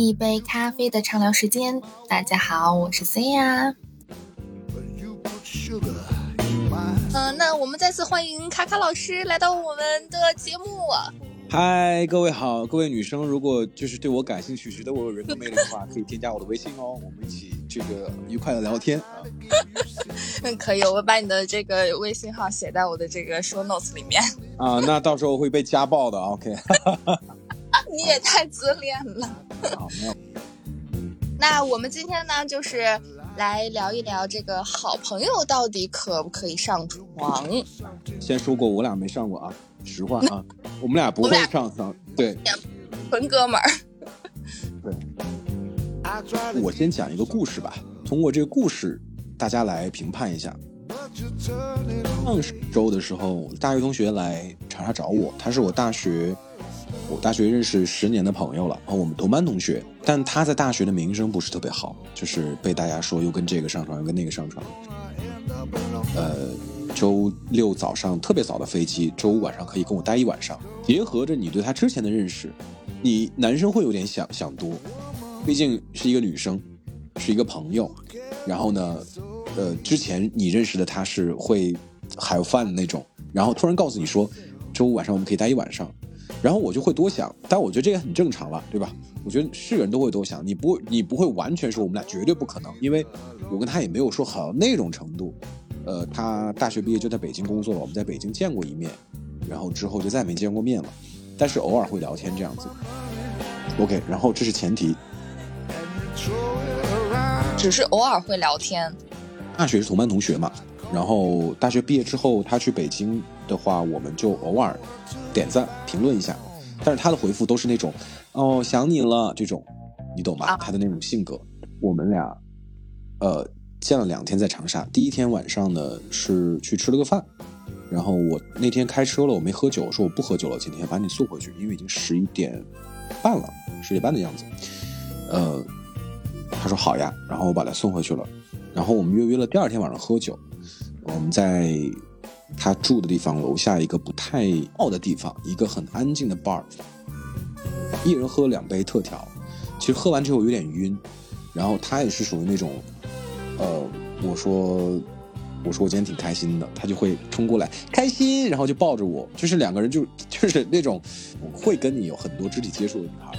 一杯咖啡的畅聊时间。大家好，我是 C 呀。嗯，那我们再次欢迎卡卡老师来到我们的节目。嗨，各位好，各位女生，如果就是对我感兴趣，觉得我有人格魅力的话，可以添加我的微信哦，我们一起这个愉快的聊天啊。嗯，可以，我会把你的这个微信号写在我的这个 show notes 里面。啊，那到时候会被家暴的，OK。你也太自恋了。那我们今天呢，就是来聊一聊这个好朋友到底可不可以上床。先说过，我俩没上过啊。实话啊，我们俩不会上床，对，纯哥们儿。对，我先讲一个故事吧，通过这个故事，大家来评判一下。上周的时候，大学同学来长沙找我，他是我大学，我大学认识十年的朋友了，然后我们同班同学，但他在大学的名声不是特别好，就是被大家说又跟这个上床，又跟那个上床，呃。周六早上特别早的飞机，周五晚上可以跟我待一晚上。结合着你对他之前的认识，你男生会有点想想多，毕竟是一个女生，是一个朋友。然后呢，呃，之前你认识的他是会还有饭那种，然后突然告诉你说，周五晚上我们可以待一晚上，然后我就会多想。但我觉得这也很正常了，对吧？我觉得是人都会多想，你不你不会完全说我们俩绝对不可能，因为我跟他也没有说好那种程度。呃，他大学毕业就在北京工作了，我们在北京见过一面，然后之后就再没见过面了，但是偶尔会聊天这样子。OK，然后这是前提，只是偶尔会聊天。大学是同班同学嘛，然后大学毕业之后他去北京的话，我们就偶尔点赞评论一下，但是他的回复都是那种哦想你了这种，你懂吧？他的那种性格，我们俩，呃。见了两天在长沙，第一天晚上呢是去吃了个饭，然后我那天开车了，我没喝酒，我说我不喝酒了，今天把你送回去，因为已经十一点半了，十点半的样子。呃，他说好呀，然后我把他送回去了，然后我们约约了第二天晚上喝酒，我们在他住的地方楼下一个不太傲的地方，一个很安静的 bar，一人喝了两杯特调，其实喝完之后有点晕，然后他也是属于那种。呃，我说，我说我今天挺开心的，他就会冲过来开心，然后就抱着我，就是两个人就 就是那种会跟你有很多肢体接触的女孩，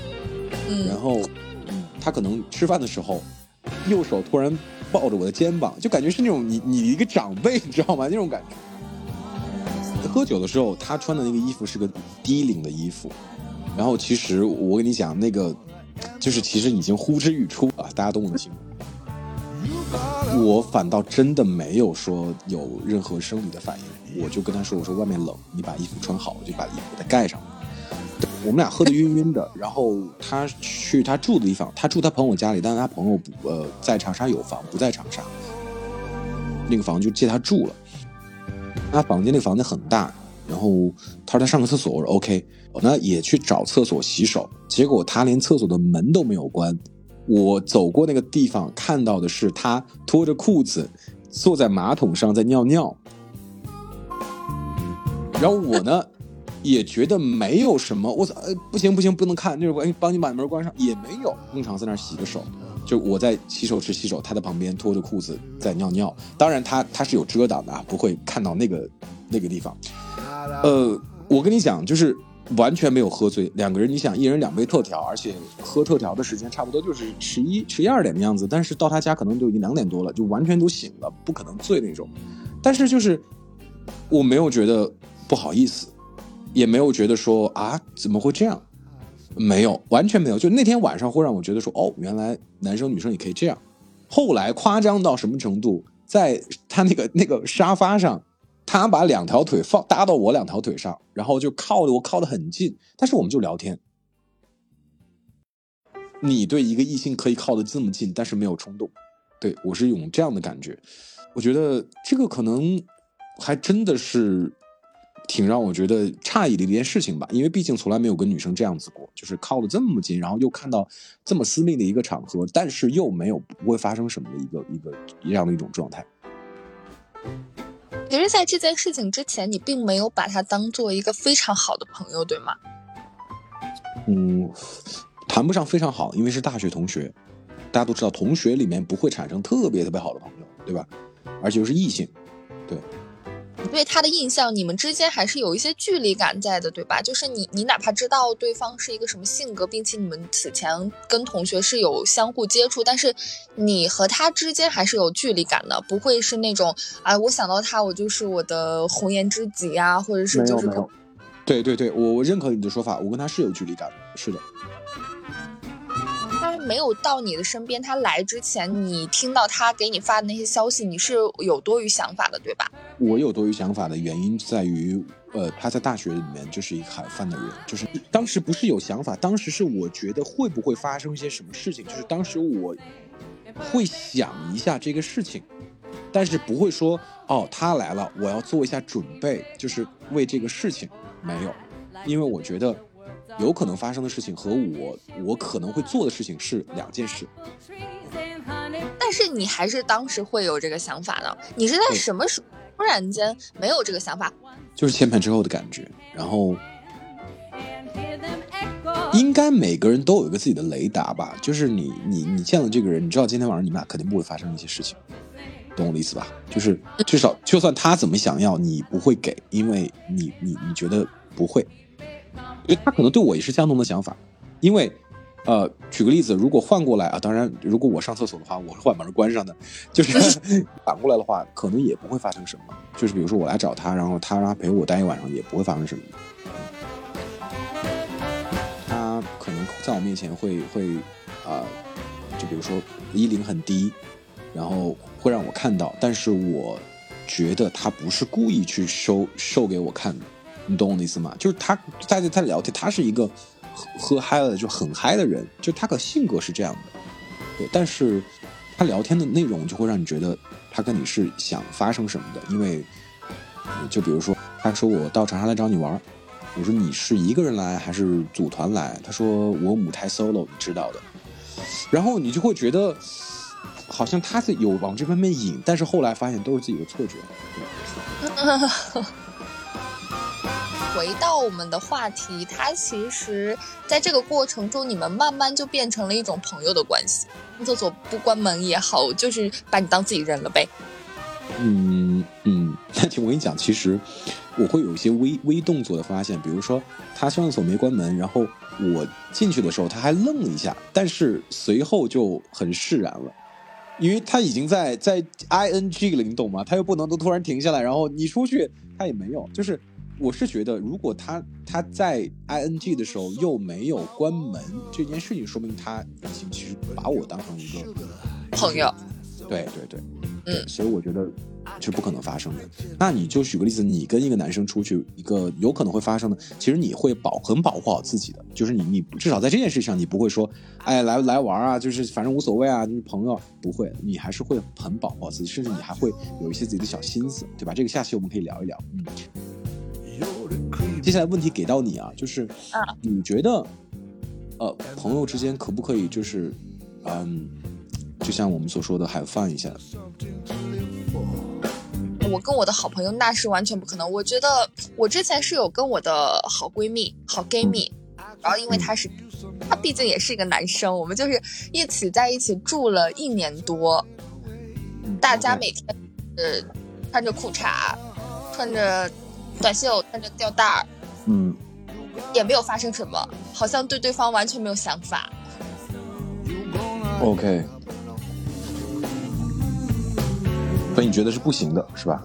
嗯，然后他可能吃饭的时候，右手突然抱着我的肩膀，就感觉是那种你你一个长辈，你知道吗？那种感觉。喝酒的时候，他穿的那个衣服是个低领的衣服，然后其实我跟你讲，那个就是其实已经呼之欲出啊，大家都能清楚。我反倒真的没有说有任何生理的反应，我就跟他说：“我说外面冷，你把衣服穿好，我就把衣服再盖上。”我们俩喝的晕晕的，然后他去他住的地方，他住他朋友家里，但是他朋友不呃在长沙有房，不在长沙，那个房就借他住了。他房间那个房子很大，然后他说他上个厕所，我说 OK，我呢也去找厕所洗手，结果他连厕所的门都没有关。我走过那个地方，看到的是他脱着裤子坐在马桶上在尿尿，然后我呢也觉得没有什么，我操，不行不行，不能看，那会儿帮你把门关上也没有，正常在那儿洗个手，就我在洗手池洗手，他在旁边脱着裤子在尿尿，当然他他是有遮挡的，不会看到那个那个地方，呃，我跟你讲就是。完全没有喝醉，两个人，你想一人两杯特调，而且喝特调的时间差不多就是十一、十一二点的样子，但是到他家可能就已经两点多了，就完全都醒了，不可能醉那种。但是就是我没有觉得不好意思，也没有觉得说啊怎么会这样，没有，完全没有。就那天晚上会让我觉得说哦，原来男生女生也可以这样。后来夸张到什么程度，在他那个 那个沙发上。他把两条腿放搭到我两条腿上，然后就靠的我靠得很近，但是我们就聊天。你对一个异性可以靠得这么近，但是没有冲动，对我是有这样的感觉。我觉得这个可能还真的是挺让我觉得诧异的一件事情吧，因为毕竟从来没有跟女生这样子过，就是靠得这么近，然后又看到这么私密的一个场合，但是又没有不会发生什么的一个一个一样的一种状态。其实，在这件事情之前，你并没有把他当做一个非常好的朋友，对吗？嗯，谈不上非常好，因为是大学同学，大家都知道，同学里面不会产生特别特别好的朋友，对吧？而且又是异性，对。对他的印象，你们之间还是有一些距离感在的，对吧？就是你，你哪怕知道对方是一个什么性格，并且你们此前跟同学是有相互接触，但是你和他之间还是有距离感的，不会是那种啊，我想到他，我就是我的红颜知己啊，或者是就是。对对对，我我认可你的说法，我跟他是有距离感的，是的。没有到你的身边，他来之前，你听到他给你发的那些消息，你是有多余想法的，对吧？我有多余想法的原因在于，呃，他在大学里面就是一个海饭的人，就是当时不是有想法，当时是我觉得会不会发生一些什么事情，就是当时我会想一下这个事情，但是不会说哦，他来了，我要做一下准备，就是为这个事情。没有，因为我觉得有可能发生的事情和我我可能会做的事情是两件事。但是你还是当时会有这个想法的，你是在什么时突然间没有这个想法？就是签盘之后的感觉，然后应该每个人都有一个自己的雷达吧，就是你你你见了这个人，你知道今天晚上你们俩肯定不会发生一些事情。懂我的意思吧？就是至少，就算他怎么想要，你不会给，因为你你你觉得不会，因为他可能对我也是相同的想法。因为，呃，举个例子，如果换过来啊，当然，如果我上厕所的话，我会把门关上的。就是 反过来的话，可能也不会发生什么。就是比如说我来找他，然后他让他陪我待一晚上，也不会发生什么。他可能在我面前会会啊，就比如说衣领很低。然后会让我看到，但是我觉得他不是故意去收收给我看的，你懂我的意思吗？就是他在在聊天，他是一个喝喝嗨了就很嗨的人，就他的性格是这样的，对。但是他聊天的内容就会让你觉得他跟你是想发生什么的，因为就比如说他说我到长沙来找你玩，我说你是一个人来还是组团来？他说我舞台 solo，你知道的。然后你就会觉得。好像他是有往这方面引，但是后来发现都是自己的错觉。对 回到我们的话题，他其实在这个过程中，你们慢慢就变成了一种朋友的关系。厕所不关门也好，就是把你当自己人了呗。嗯嗯，那 我跟你讲，其实我会有一些微微动作的发现，比如说他上厕所没关门，然后我进去的时候他还愣了一下，但是随后就很释然了。因为他已经在在 i n g 了，你懂吗？他又不能都突然停下来，然后你出去，他也没有。就是我是觉得，如果他他在 i n g 的时候又没有关门这件事情，说明他已经其实把我当成一个朋友。对对对，嗯，所以我觉得。是不可能发生的。那你就举个例子，你跟一个男生出去，一个有可能会发生的，其实你会保很保护好自己的，就是你你至少在这件事上，你不会说，哎，来来玩啊，就是反正无所谓啊，就是朋友，不会，你还是会很保护好自己，甚至你还会有一些自己的小心思，对吧？这个下期我们可以聊一聊。嗯。接下来问题给到你啊，就是啊，你觉得，呃，朋友之间可不可以就是，嗯，就像我们所说的，海放一下？我跟我的好朋友那是完全不可能。我觉得我之前是有跟我的好闺蜜、好 gay 蜜，然后因为他是他毕竟也是一个男生，我们就是一起在一起住了一年多，大家每天呃穿着裤衩，穿着短袖，穿着吊带儿，嗯，也没有发生什么，好像对对方完全没有想法。OK。所以你觉得是不行的，是吧？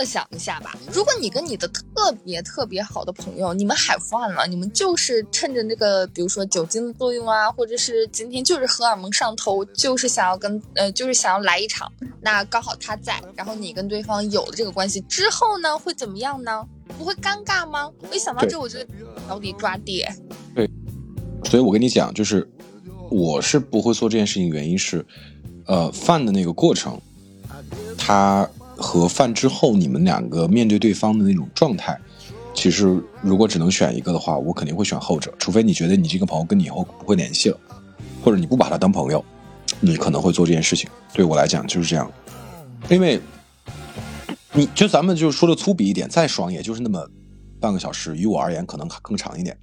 设想一下吧，如果你跟你的特别特别好的朋友，你们海饭了，你们就是趁着那个，比如说酒精的作用啊，或者是今天就是荷尔蒙上头，就是想要跟呃，就是想要来一场，那刚好他在，然后你跟对方有了这个关系之后呢，会怎么样呢？不会尴尬吗？我一想到这，我就脚底抓地。对，所以我跟你讲，就是。我是不会做这件事情，原因是，呃，饭的那个过程，他和饭之后你们两个面对对方的那种状态，其实如果只能选一个的话，我肯定会选后者。除非你觉得你这个朋友跟你以后不会联系了，或者你不把他当朋友，你可能会做这件事情。对我来讲就是这样，因为，你就咱们就说的粗鄙一点，再爽也就是那么半个小时，于我而言可能更长一点。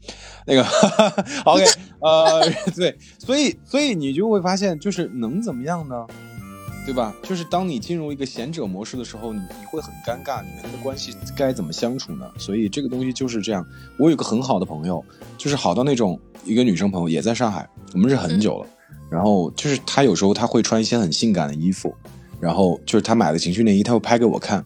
那个 哈哈，OK，呃，对，所以所以你就会发现，就是能怎么样呢？对吧？就是当你进入一个贤者模式的时候，你你会很尴尬，你们的关系该怎么相处呢？所以这个东西就是这样。我有个很好的朋友，就是好到那种一个女生朋友也在上海，我们认识很久了。然后就是她有时候她会穿一些很性感的衣服，然后就是她买的情趣内衣，她会拍给我看。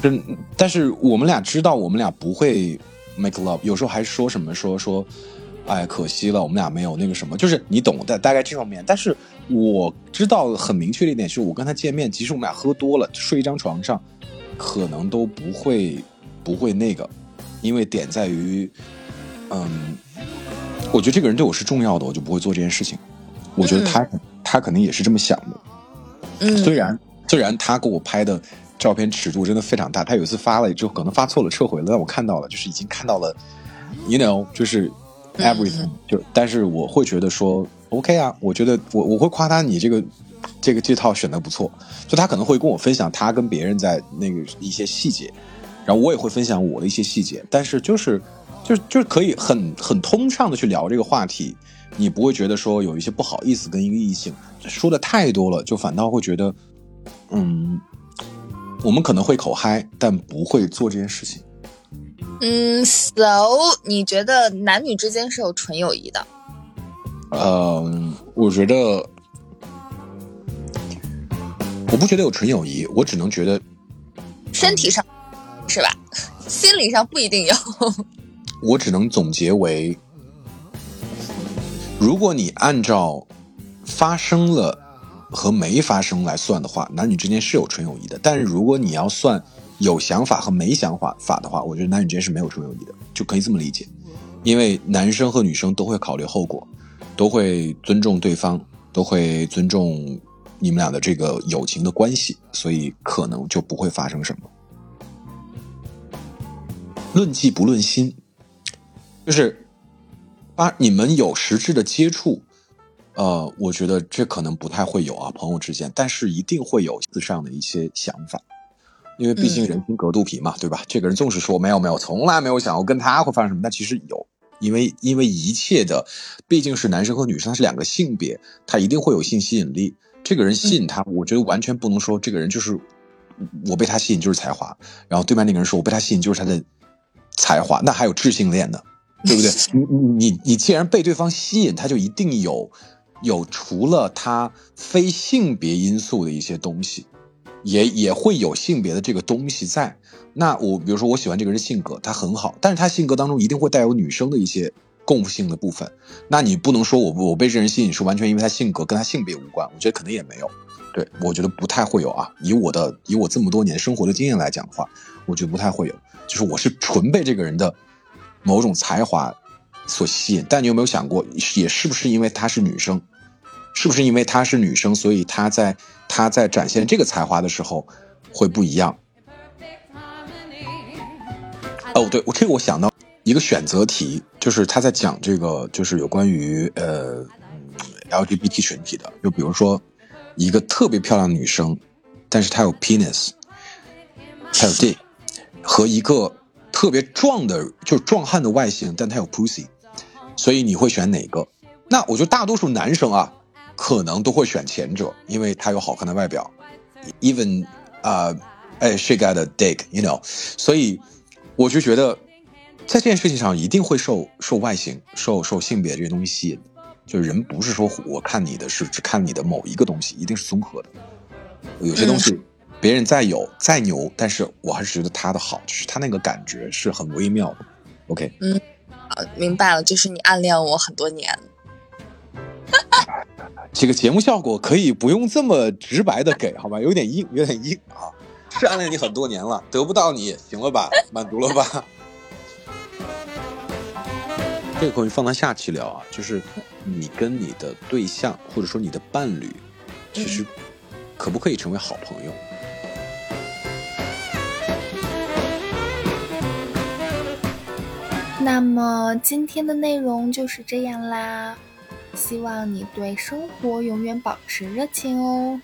但，但是我们俩知道我们俩不会 make love，有时候还说什么说说，哎，可惜了，我们俩没有那个什么，就是你懂的，大概这方面。但是。我知道很明确的一点是，我跟他见面，即使我们俩喝多了，睡一张床上，可能都不会不会那个，因为点在于，嗯，我觉得这个人对我是重要的，我就不会做这件事情。我觉得他他肯定也是这么想的。嗯，虽然虽然他给我拍的照片尺度真的非常大，他有一次发了之后可能发错了撤回了，但我看到了，就是已经看到了，you know，就是 everything，就但是我会觉得说。OK 啊，我觉得我我会夸他，你这个这个这套选的不错。就他可能会跟我分享他跟别人在那个一些细节，然后我也会分享我的一些细节。但是就是就就是可以很很通畅的去聊这个话题，你不会觉得说有一些不好意思跟一个异性说的太多了，就反倒会觉得嗯，我们可能会口嗨，但不会做这件事情。嗯，So 你觉得男女之间是有纯友谊的？嗯，我觉得我不觉得有纯友谊，我只能觉得身体上是吧？心理上不一定有。我只能总结为：如果你按照发生了和没发生来算的话，男女之间是有纯友谊的。但是如果你要算有想法和没想法法的话，我觉得男女之间是没有纯友谊的，就可以这么理解。因为男生和女生都会考虑后果。都会尊重对方，都会尊重你们俩的这个友情的关系，所以可能就不会发生什么。论迹不论心，就是把你们有实质的接触，呃，我觉得这可能不太会有啊，朋友之间，但是一定会有自上的一些想法，因为毕竟人心隔肚皮嘛，对吧？这个人纵使说没有没有，从来没有想过跟他会发生什么，但其实有。因为因为一切的毕竟是男生和女生，他是两个性别，他一定会有性吸引力。这个人吸引他，我觉得完全不能说这个人就是我被他吸引就是才华，然后对面那个人说我被他吸引就是他的才华，那还有智性恋呢，对不对？你你你你既然被对方吸引，他就一定有有除了他非性别因素的一些东西，也也会有性别的这个东西在。那我比如说我喜欢这个人性格，他很好，但是他性格当中一定会带有女生的一些共性的部分。那你不能说我我被这人吸引是完全因为他性格，跟他性别无关。我觉得可能也没有，对我觉得不太会有啊。以我的以我这么多年生活的经验来讲的话，我觉得不太会有。就是我是纯被这个人的某种才华所吸引。但你有没有想过，也是不是因为她是女生，是不是因为她是女生，所以她在她在展现这个才华的时候会不一样？哦，对我这个我想到一个选择题，就是他在讲这个，就是有关于呃 LGBT 群体的，就比如说一个特别漂亮的女生，但是她有 penis，还有 dick，和一个特别壮的，就是壮汉的外形，但他有 pussy，所以你会选哪个？那我觉得大多数男生啊，可能都会选前者，因为他有好看的外表，even 啊，哎，she got a dick，you know，所以。我就觉得，在这件事情上一定会受受外形、受受性别这些东西吸引。就是人不是说我看你的是只看你的某一个东西，一定是综合的。有些东西别人再有再牛，但是我还是觉得他的好，就是他那个感觉是很微妙的。OK，嗯，啊，明白了，就是你暗恋我很多年。这个节目效果可以不用这么直白的给，好吧？有点硬，有点硬啊。是暗恋你很多年了，得不到你，行了吧？满足了吧？这个可以放到下期聊啊。就是你跟你的对象，或者说你的伴侣，其实可不可以成为好朋友？那么今天的内容就是这样啦，希望你对生活永远保持热情哦。